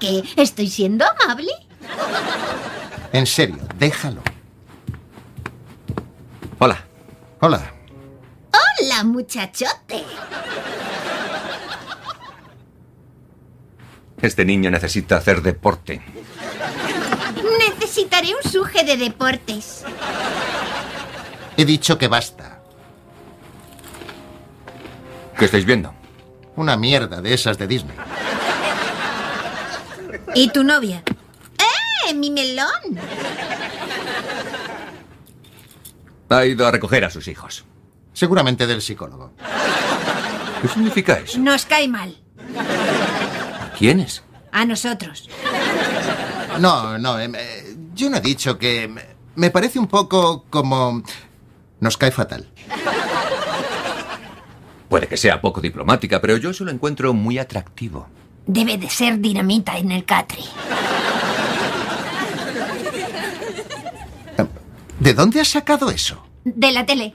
¿Hacer qué? ¿Estoy siendo amable? En serio, déjalo. Hola. Hola. Hola, muchachote. Este niño necesita hacer deporte. Necesitaré un suje de deportes. He dicho que basta. ¿Qué estáis viendo? Una mierda de esas de Disney. ¿Y tu novia? ¡Eh, mi melón! Ha ido a recoger a sus hijos. Seguramente del psicólogo. ¿Qué significa eso? Nos cae mal. ¿Quiénes? A nosotros. No, no, eh, yo no he dicho que... me- Me parece un poco como... Nos cae fatal. Puede que sea poco diplomática, pero yo eso lo encuentro muy atractivo. Debe de ser dinamita en el catre. ¿De dónde has sacado eso? De la tele.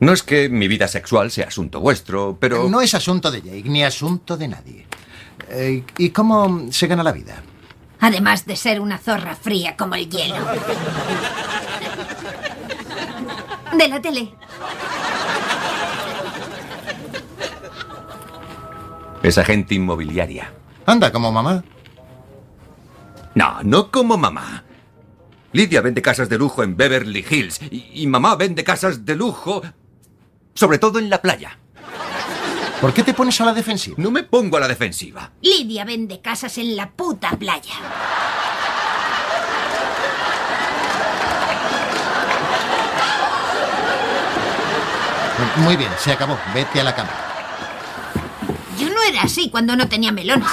No es que mi vida sexual sea asunto vuestro, pero... No es asunto de Jake, ni asunto de nadie. Eh, ¿Y cómo se gana la vida? Además de ser una zorra fría como el hielo. De la tele. Es agente inmobiliaria. Anda, como mamá. No, no como mamá. Lidia vende casas de lujo en Beverly Hills y, y mamá vende casas de lujo, sobre todo en la playa. ¿Por qué te pones a la defensiva? No me pongo a la defensiva. Lidia vende casas en la puta playa. Muy bien, se acabó. Vete a la cama. Yo no era así cuando no tenía melones.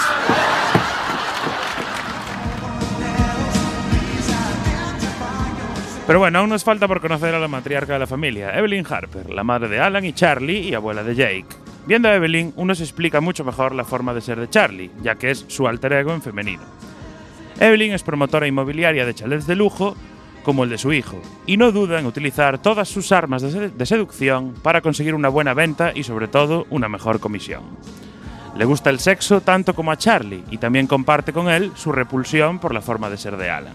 Pero bueno, aún nos falta por conocer a la matriarca de la familia, Evelyn Harper, la madre de Alan y Charlie y abuela de Jake. Viendo a Evelyn, uno se explica mucho mejor la forma de ser de Charlie, ya que es su alter ego en femenino. Evelyn es promotora inmobiliaria de chalets de lujo, como el de su hijo, y no duda en utilizar todas sus armas de, sed- de seducción para conseguir una buena venta y sobre todo una mejor comisión. Le gusta el sexo tanto como a Charlie y también comparte con él su repulsión por la forma de ser de Alan.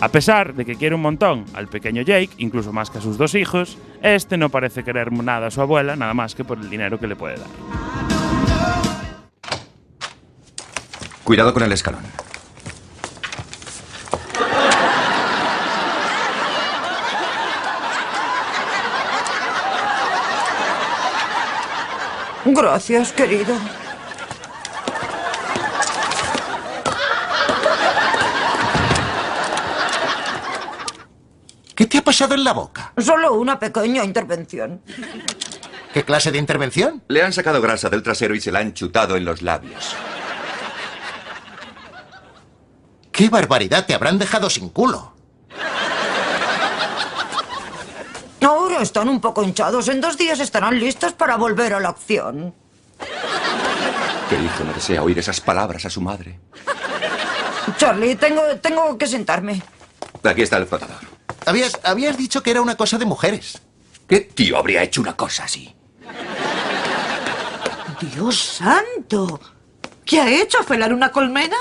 A pesar de que quiere un montón al pequeño Jake, incluso más que a sus dos hijos, este no parece querer nada a su abuela, nada más que por el dinero que le puede dar. Cuidado con el escalón. Gracias, querido. ¿Qué te ha pasado en la boca? Solo una pequeña intervención. ¿Qué clase de intervención? Le han sacado grasa del trasero y se la han chutado en los labios. ¡Qué barbaridad! Te habrán dejado sin culo. Ahora están un poco hinchados. En dos días estarán listos para volver a la acción. ¿Qué hijo no desea oír esas palabras a su madre? Charlie, tengo, tengo que sentarme. Aquí está el flotador. Habías, habías dicho que era una cosa de mujeres. ¿Qué tío habría hecho una cosa así? Dios santo. ¿Qué ha hecho? ¿Felar una colmena?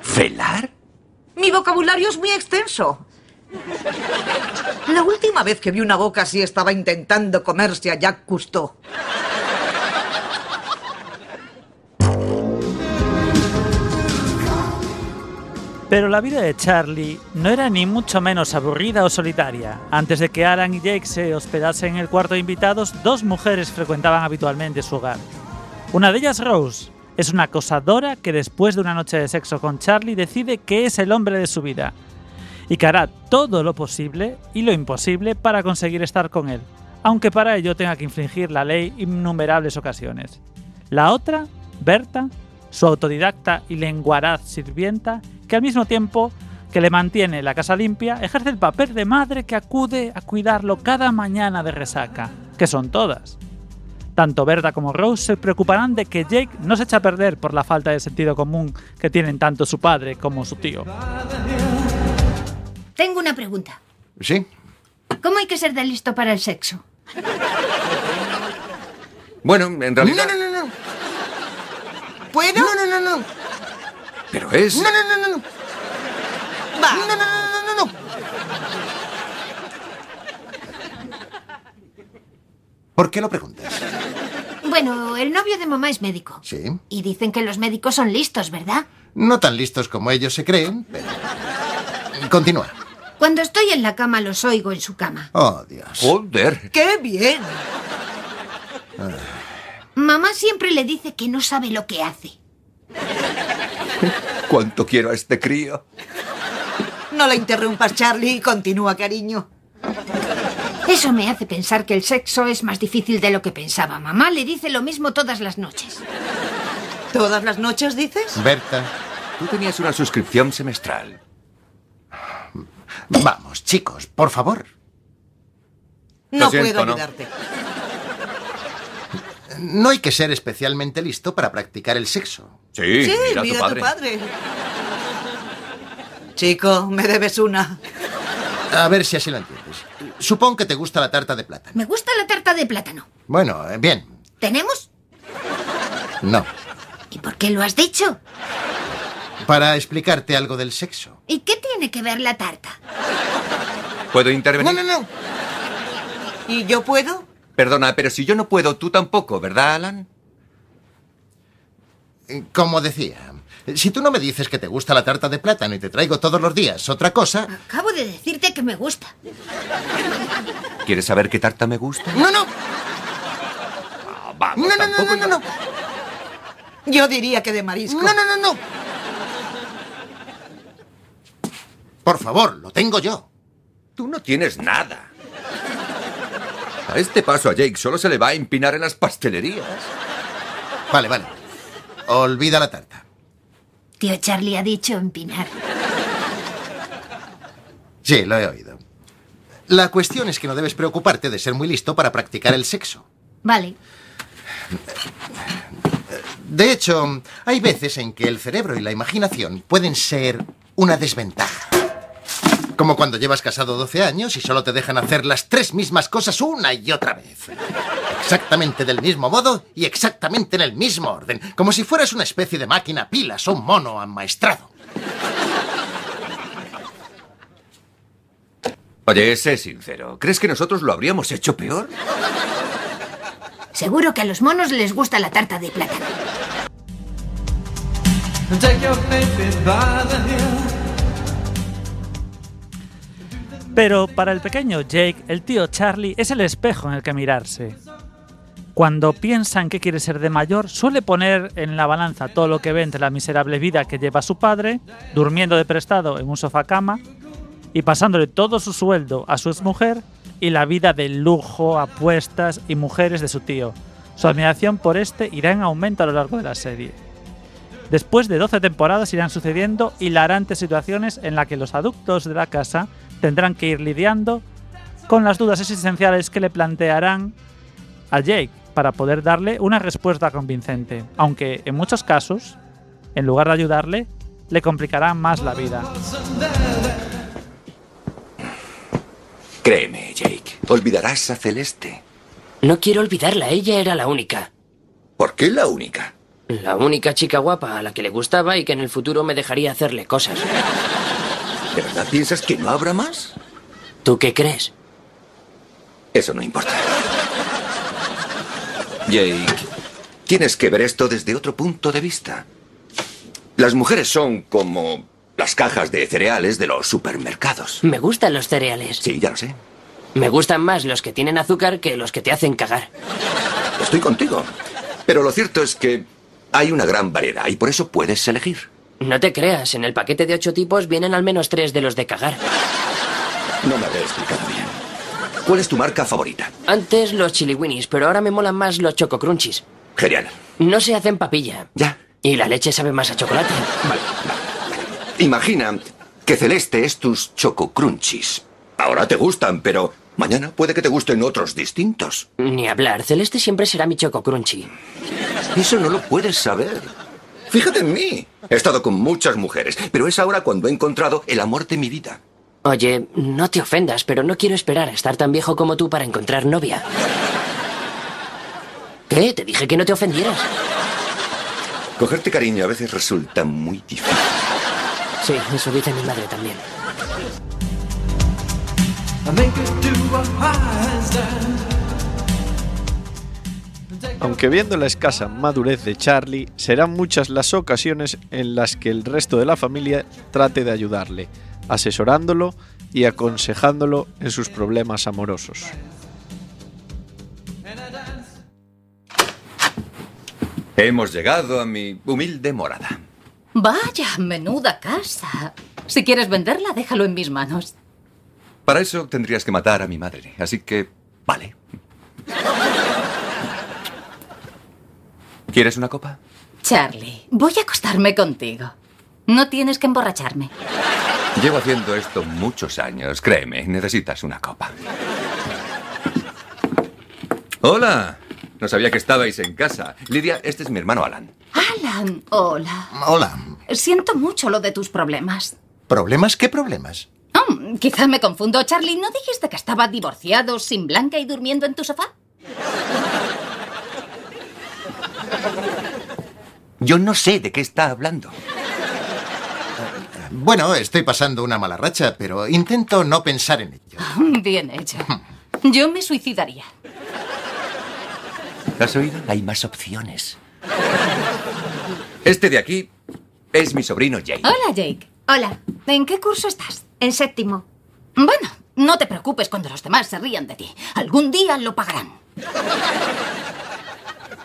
¿Felar? Mi vocabulario es muy extenso. La última vez que vi una boca así estaba intentando comerse a Jacques Cousteau. Pero la vida de Charlie no era ni mucho menos aburrida o solitaria. Antes de que Alan y Jake se hospedasen en el cuarto de invitados, dos mujeres frecuentaban habitualmente su hogar. Una de ellas, Rose, es una acosadora que después de una noche de sexo con Charlie decide que es el hombre de su vida y que hará todo lo posible y lo imposible para conseguir estar con él, aunque para ello tenga que infringir la ley innumerables ocasiones. La otra, Berta, su autodidacta y lenguaraz sirvienta, que al mismo tiempo que le mantiene la casa limpia, ejerce el papel de madre que acude a cuidarlo cada mañana de resaca, que son todas. Tanto Berta como Rose se preocuparán de que Jake no se eche a perder por la falta de sentido común que tienen tanto su padre como su tío. Tengo una pregunta. Sí. ¿Cómo hay que ser de listo para el sexo? Bueno, en realidad... No, no, no, no. ¿Puedo? No, no, no, no. Pero es... No, no, no, no, no. Va. No, no, no, no, no, no. ¿Por qué lo preguntas? Bueno, el novio de mamá es médico. Sí. Y dicen que los médicos son listos, ¿verdad? No tan listos como ellos se creen, pero... Continúa. Cuando estoy en la cama los oigo en su cama. Oh, Dios. Joder. ¡Qué bien! Mamá siempre le dice que no sabe lo que hace. (laughs) ¿Cuánto quiero a este crío? No la interrumpas, Charlie. Continúa, cariño. Eso me hace pensar que el sexo es más difícil de lo que pensaba. Mamá le dice lo mismo todas las noches. ¿Todas las noches dices? Berta. Tú tenías una suscripción semestral. (coughs) Vamos, chicos, por favor. No Lo siento, puedo ayudarte. No hay que ser especialmente listo para practicar el sexo. Sí, Sí, mira, mira tu a padre. tu padre. Chico, me debes una. A ver si así lo entiendes. Supón que te gusta la tarta de plátano. Me gusta la tarta de plátano. Bueno, eh, bien. ¿Tenemos? No. ¿Y por qué lo has dicho? Para explicarte algo del sexo. ¿Y qué tiene que ver la tarta? ¿Puedo intervenir? No, no, no. ¿Y yo puedo? Perdona, pero si yo no puedo, tú tampoco, ¿verdad, Alan? Como decía, si tú no me dices que te gusta la tarta de plátano y te traigo todos los días otra cosa... Acabo de decirte que me gusta. ¿Quieres saber qué tarta me gusta? No, no. vamos, no, no, no, no, no, no. Yo diría que de marisco. No, no, no, no. Por favor, lo tengo yo. Tú no tienes nada. Este paso a Jake solo se le va a empinar en las pastelerías. Vale, vale. Olvida la tarta. Tío Charlie ha dicho empinar. Sí, lo he oído. La cuestión es que no debes preocuparte de ser muy listo para practicar el sexo. Vale. De hecho, hay veces en que el cerebro y la imaginación pueden ser una desventaja. Como cuando llevas casado 12 años y solo te dejan hacer las tres mismas cosas una y otra vez. Exactamente del mismo modo y exactamente en el mismo orden. Como si fueras una especie de máquina pilas o un mono amaestrado. Oye, sé sincero. ¿Crees que nosotros lo habríamos hecho peor? Seguro que a los monos les gusta la tarta de plátano. Pero para el pequeño Jake, el tío Charlie es el espejo en el que mirarse. Cuando piensa en qué quiere ser de mayor, suele poner en la balanza todo lo que ve entre la miserable vida que lleva su padre, durmiendo de prestado en un sofá cama y pasándole todo su sueldo a su exmujer y la vida de lujo, apuestas y mujeres de su tío. Su admiración por este irá en aumento a lo largo de la serie. Después de 12 temporadas irán sucediendo hilarantes situaciones en las que los adultos de la casa tendrán que ir lidiando con las dudas existenciales que le plantearán a Jake para poder darle una respuesta convincente, aunque en muchos casos, en lugar de ayudarle, le complicará más la vida. Créeme, Jake. Olvidarás a Celeste. No quiero olvidarla, ella era la única. ¿Por qué la única? La única chica guapa a la que le gustaba y que en el futuro me dejaría hacerle cosas. ¿De verdad piensas que no habrá más? ¿Tú qué crees? Eso no importa. Jake, tienes que ver esto desde otro punto de vista. Las mujeres son como las cajas de cereales de los supermercados. Me gustan los cereales. Sí, ya lo sé. Me gustan más los que tienen azúcar que los que te hacen cagar. Estoy contigo. Pero lo cierto es que hay una gran variedad y por eso puedes elegir. No te creas, en el paquete de ocho tipos vienen al menos tres de los de cagar. No me había explicado bien. ¿Cuál es tu marca favorita? Antes los chili winnies, pero ahora me molan más los choco crunchies. Genial. No se hacen papilla. Ya. Y la leche sabe más a chocolate. Vale, Imagina que Celeste es tus choco crunchies. Ahora te gustan, pero mañana puede que te gusten otros distintos. Ni hablar, Celeste siempre será mi choco crunchy. Eso no lo puedes saber. Fíjate en mí. He estado con muchas mujeres, pero es ahora cuando he encontrado el amor de mi vida. Oye, no te ofendas, pero no quiero esperar a estar tan viejo como tú para encontrar novia. ¿Qué? Te dije que no te ofendieras. Cogerte cariño a veces resulta muy difícil. Sí, eso dice mi madre también. I make it do a handstand. Aunque viendo la escasa madurez de Charlie, serán muchas las ocasiones en las que el resto de la familia trate de ayudarle, asesorándolo y aconsejándolo en sus problemas amorosos. Hemos llegado a mi humilde morada. Vaya, menuda casa. Si quieres venderla, déjalo en mis manos. Para eso tendrías que matar a mi madre, así que vale. ¿Quieres una copa? Charlie, voy a acostarme contigo. No tienes que emborracharme. Llevo haciendo esto muchos años, créeme, necesitas una copa. Hola, no sabía que estabais en casa. Lidia, este es mi hermano Alan. Alan, hola. Hola. Siento mucho lo de tus problemas. ¿Problemas? ¿Qué problemas? Oh, Quizá me confundo. Charlie, ¿no dijiste que estaba divorciado, sin Blanca y durmiendo en tu sofá? Yo no sé de qué está hablando. Bueno, estoy pasando una mala racha, pero intento no pensar en ello. (laughs) Bien hecho. Yo me suicidaría. ¿Has oído? Hay más opciones. Este de aquí es mi sobrino Jake. Hola, Jake. Hola, ¿en qué curso estás? En séptimo. Bueno, no te preocupes cuando los demás se rían de ti. Algún día lo pagarán.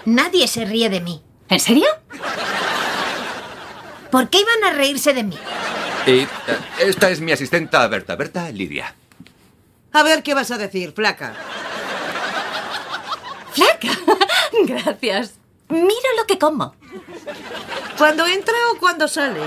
Nadie se ríe de mí. ¿En serio? ¿Por qué iban a reírse de mí? Y eh, esta es mi asistenta Berta. Berta, Lidia. A ver qué vas a decir, flaca. ¡Flaca! (laughs) Gracias. Mira lo que como. ¿Cuándo entra o cuando sale?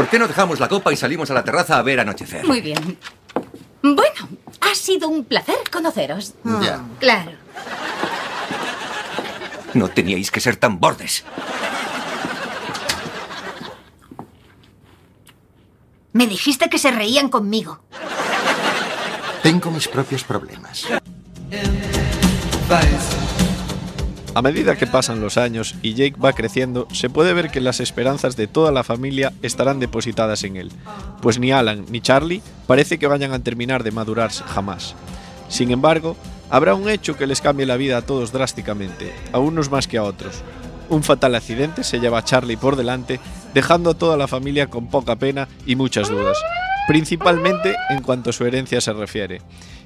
¿Por qué no dejamos la copa y salimos a la terraza a ver anochecer? Muy bien. Bueno, ha sido un placer conoceros. Ya. Claro. No teníais que ser tan bordes. Me dijiste que se reían conmigo. Tengo mis propios problemas. A medida que pasan los años y Jake va creciendo, se puede ver que las esperanzas de toda la familia estarán depositadas en él, pues ni Alan ni Charlie parece que vayan a terminar de madurarse jamás. Sin embargo, habrá un hecho que les cambie la vida a todos drásticamente, a unos más que a otros. Un fatal accidente se lleva a Charlie por delante, dejando a toda la familia con poca pena y muchas dudas, principalmente en cuanto a su herencia se refiere.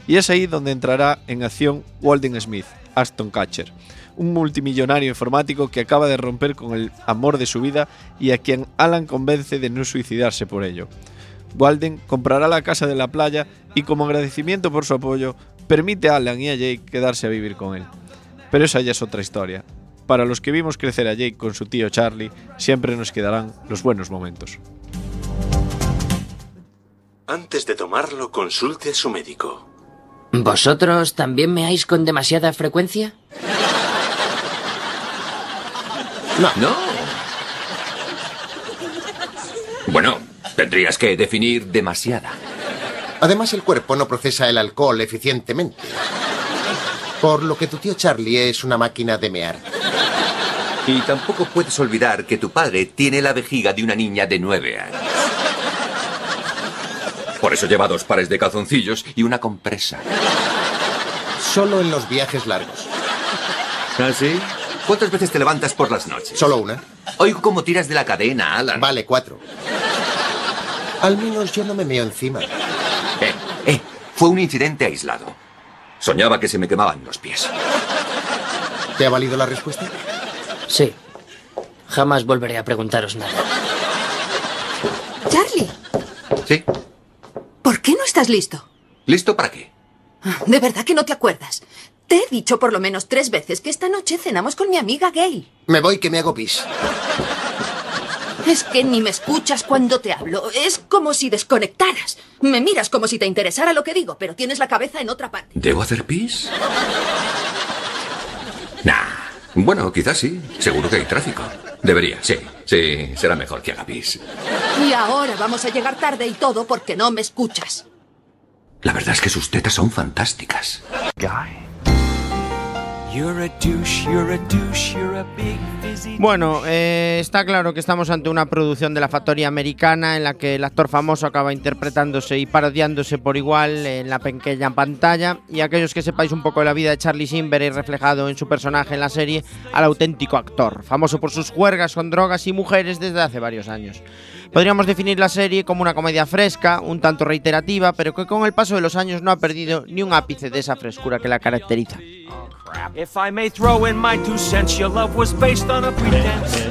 Y es ahí donde entrará en acción Walden Smith, Aston Catcher, un multimillonario informático que acaba de romper con el amor de su vida y a quien Alan convence de no suicidarse por ello. Walden comprará la casa de la playa y como agradecimiento por su apoyo, permite a Alan y a Jake quedarse a vivir con él. Pero esa ya es otra historia. Para los que vimos crecer a Jake con su tío Charlie, siempre nos quedarán los buenos momentos. Antes de tomarlo, consulte a su médico. ¿Vosotros también meáis con demasiada frecuencia? No. No. Bueno, tendrías que definir demasiada. Además, el cuerpo no procesa el alcohol eficientemente. Por lo que tu tío Charlie es una máquina de mear. Y tampoco puedes olvidar que tu padre tiene la vejiga de una niña de nueve años. Por eso lleva dos pares de calzoncillos y una compresa. Solo en los viajes largos. ¿Ah, sí? ¿Cuántas veces te levantas por las noches? Solo una. Oigo cómo tiras de la cadena, Alan. Vale, cuatro. Al menos yo no me meo encima. Eh, eh, fue un incidente aislado. Soñaba que se me quemaban los pies. ¿Te ha valido la respuesta? Sí. Jamás volveré a preguntaros nada. Charlie, ¿Sí? ¿por qué no estás listo? ¿Listo para qué? De verdad que no te acuerdas. Te he dicho por lo menos tres veces que esta noche cenamos con mi amiga gay. Me voy que me hago pis. Es que ni me escuchas cuando te hablo. Es como si desconectaras. Me miras como si te interesara lo que digo, pero tienes la cabeza en otra parte. ¿Debo hacer pis? Nah. Bueno, quizás sí. Seguro que hay tráfico. Debería, sí. Sí, será mejor que haga pis. Y ahora vamos a llegar tarde y todo porque no me escuchas. La verdad es que sus tetas son fantásticas. You're Bueno, está claro que estamos ante una producción de la factoría americana en la que el actor famoso acaba interpretándose y parodiándose por igual en la pequeña pantalla y aquellos que sepáis un poco de la vida de Charlie Sheen veréis reflejado en su personaje en la serie al auténtico actor, famoso por sus juergas con drogas y mujeres desde hace varios años. Podríamos definir la serie como una comedia fresca, un tanto reiterativa, pero que con el paso de los años no ha perdido ni un ápice de esa frescura que la caracteriza. If I may throw in my two cents, your love was based on a pretense.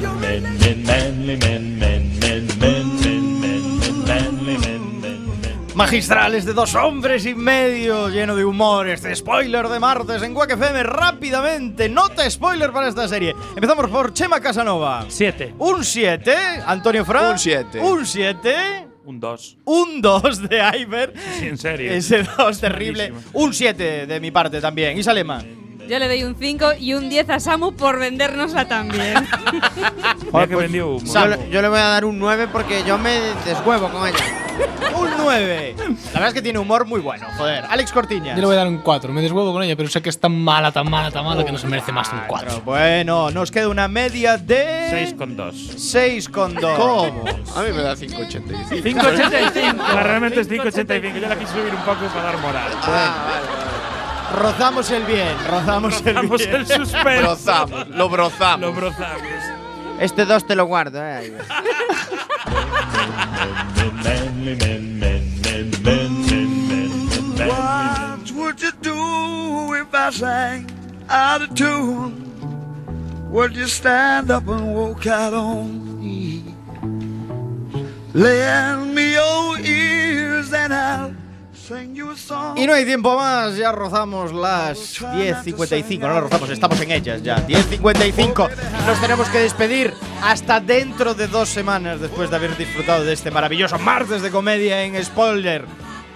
Magistrales de dos hombres y medio, lleno de humor. Este spoiler de martes en Quack FM rápidamente. Nota spoiler para esta serie. Empezamos por Chema Casanova. 7. Un 7. Antonio Fra. Un siete. Un 7. Un 2. Un 2 de Iber. Sí, en serio. Ese 2 terrible. Malísimo. Un 7 de mi parte también. Y Salema. Yo le doy un 5 y un 10 a Samu por vendérnosla también. (laughs) Mira que vendió humo. Yo, le- yo le voy a dar un 9 porque yo me deshuevo con ella. (laughs) Un 9. La verdad es que tiene humor muy bueno, joder. Alex Cortiñas. Yo le voy a dar un 4. Me deshuevo con ella, pero sé que es tan mala, tan mala, tan mala que no se merece más de un 4. Bueno, nos queda una media de 6 con 2. 6 con 2. ¿Cómo? A mí me da 5,85. 5,85. (laughs) Realmente es 5,85. Yo la quise subir un poco para dar moral. Rozamos el bien, rozamos, Rozamos el bien. el suspense. Brozamos, lo brozamos. Lo brozamos. Este 2 te lo guardo, eh. ahí. What would you do if I sang out of tune? Would you stand up and walk out on me? Lend me your ears and I'll Y no hay tiempo más, ya rozamos las 10.55, no las rozamos, estamos en ellas ya. 10.55, nos tenemos que despedir hasta dentro de dos semanas después de haber disfrutado de este maravilloso martes de comedia en Spoiler.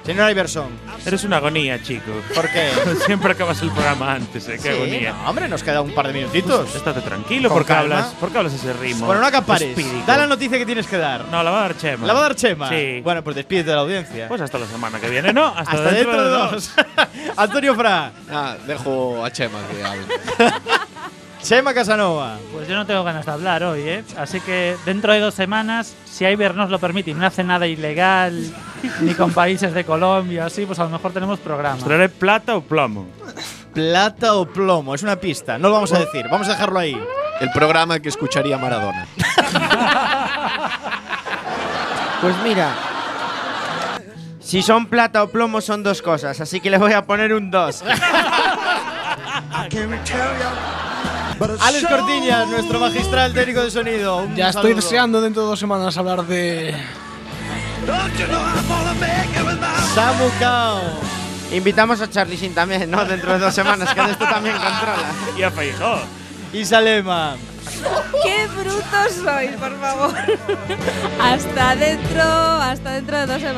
Señor Iverson, Eres una agonía, chico. ¿por qué? (laughs) Siempre acabas el programa antes, ¿eh? Qué Sí, agonía. no, hombre, nos queda un par de minutitos. Pues estate tranquilo, porque calma. hablas, porque hablas ese ritmo. Bueno, no acapares. Da la noticia que tienes que dar. No, la va a dar Chema. ¿La va a dar Chema? Sí. Bueno, pues despídete de la audiencia. Pues hasta la semana que viene, ¿no? (laughs) Hasta, Hasta dentro de dos. (laughs) Antonio Fra, Ah, dejo a Chema que hable. Chema Casanova. Pues yo no tengo ganas de hablar hoy, ¿eh? Así que dentro de dos semanas, si Iber nos lo permite y no hace nada ilegal, (laughs) ni con países de Colombia, así, pues a lo mejor tenemos programa. ¿Traeré plata o plomo? Plata o plomo, es una pista, no lo vamos a decir, vamos a dejarlo ahí. El programa que escucharía Maradona. (laughs) Pues mira. Si son plata o plomo son dos cosas, así que le voy a poner un 2. (laughs) Alex Cortiñas, nuestro magistral técnico de sonido. Un Ya estoy deseando dentro de dos semanas hablar de. Samu Kao. Invitamos a Charlie Sin también, ¿no? Dentro de dos semanas, que de esto también controla. Y a Feijó. Y Salema. ¡Qué brutos sois, por favor! (laughs) hasta dentro, hasta dentro de dos semanas.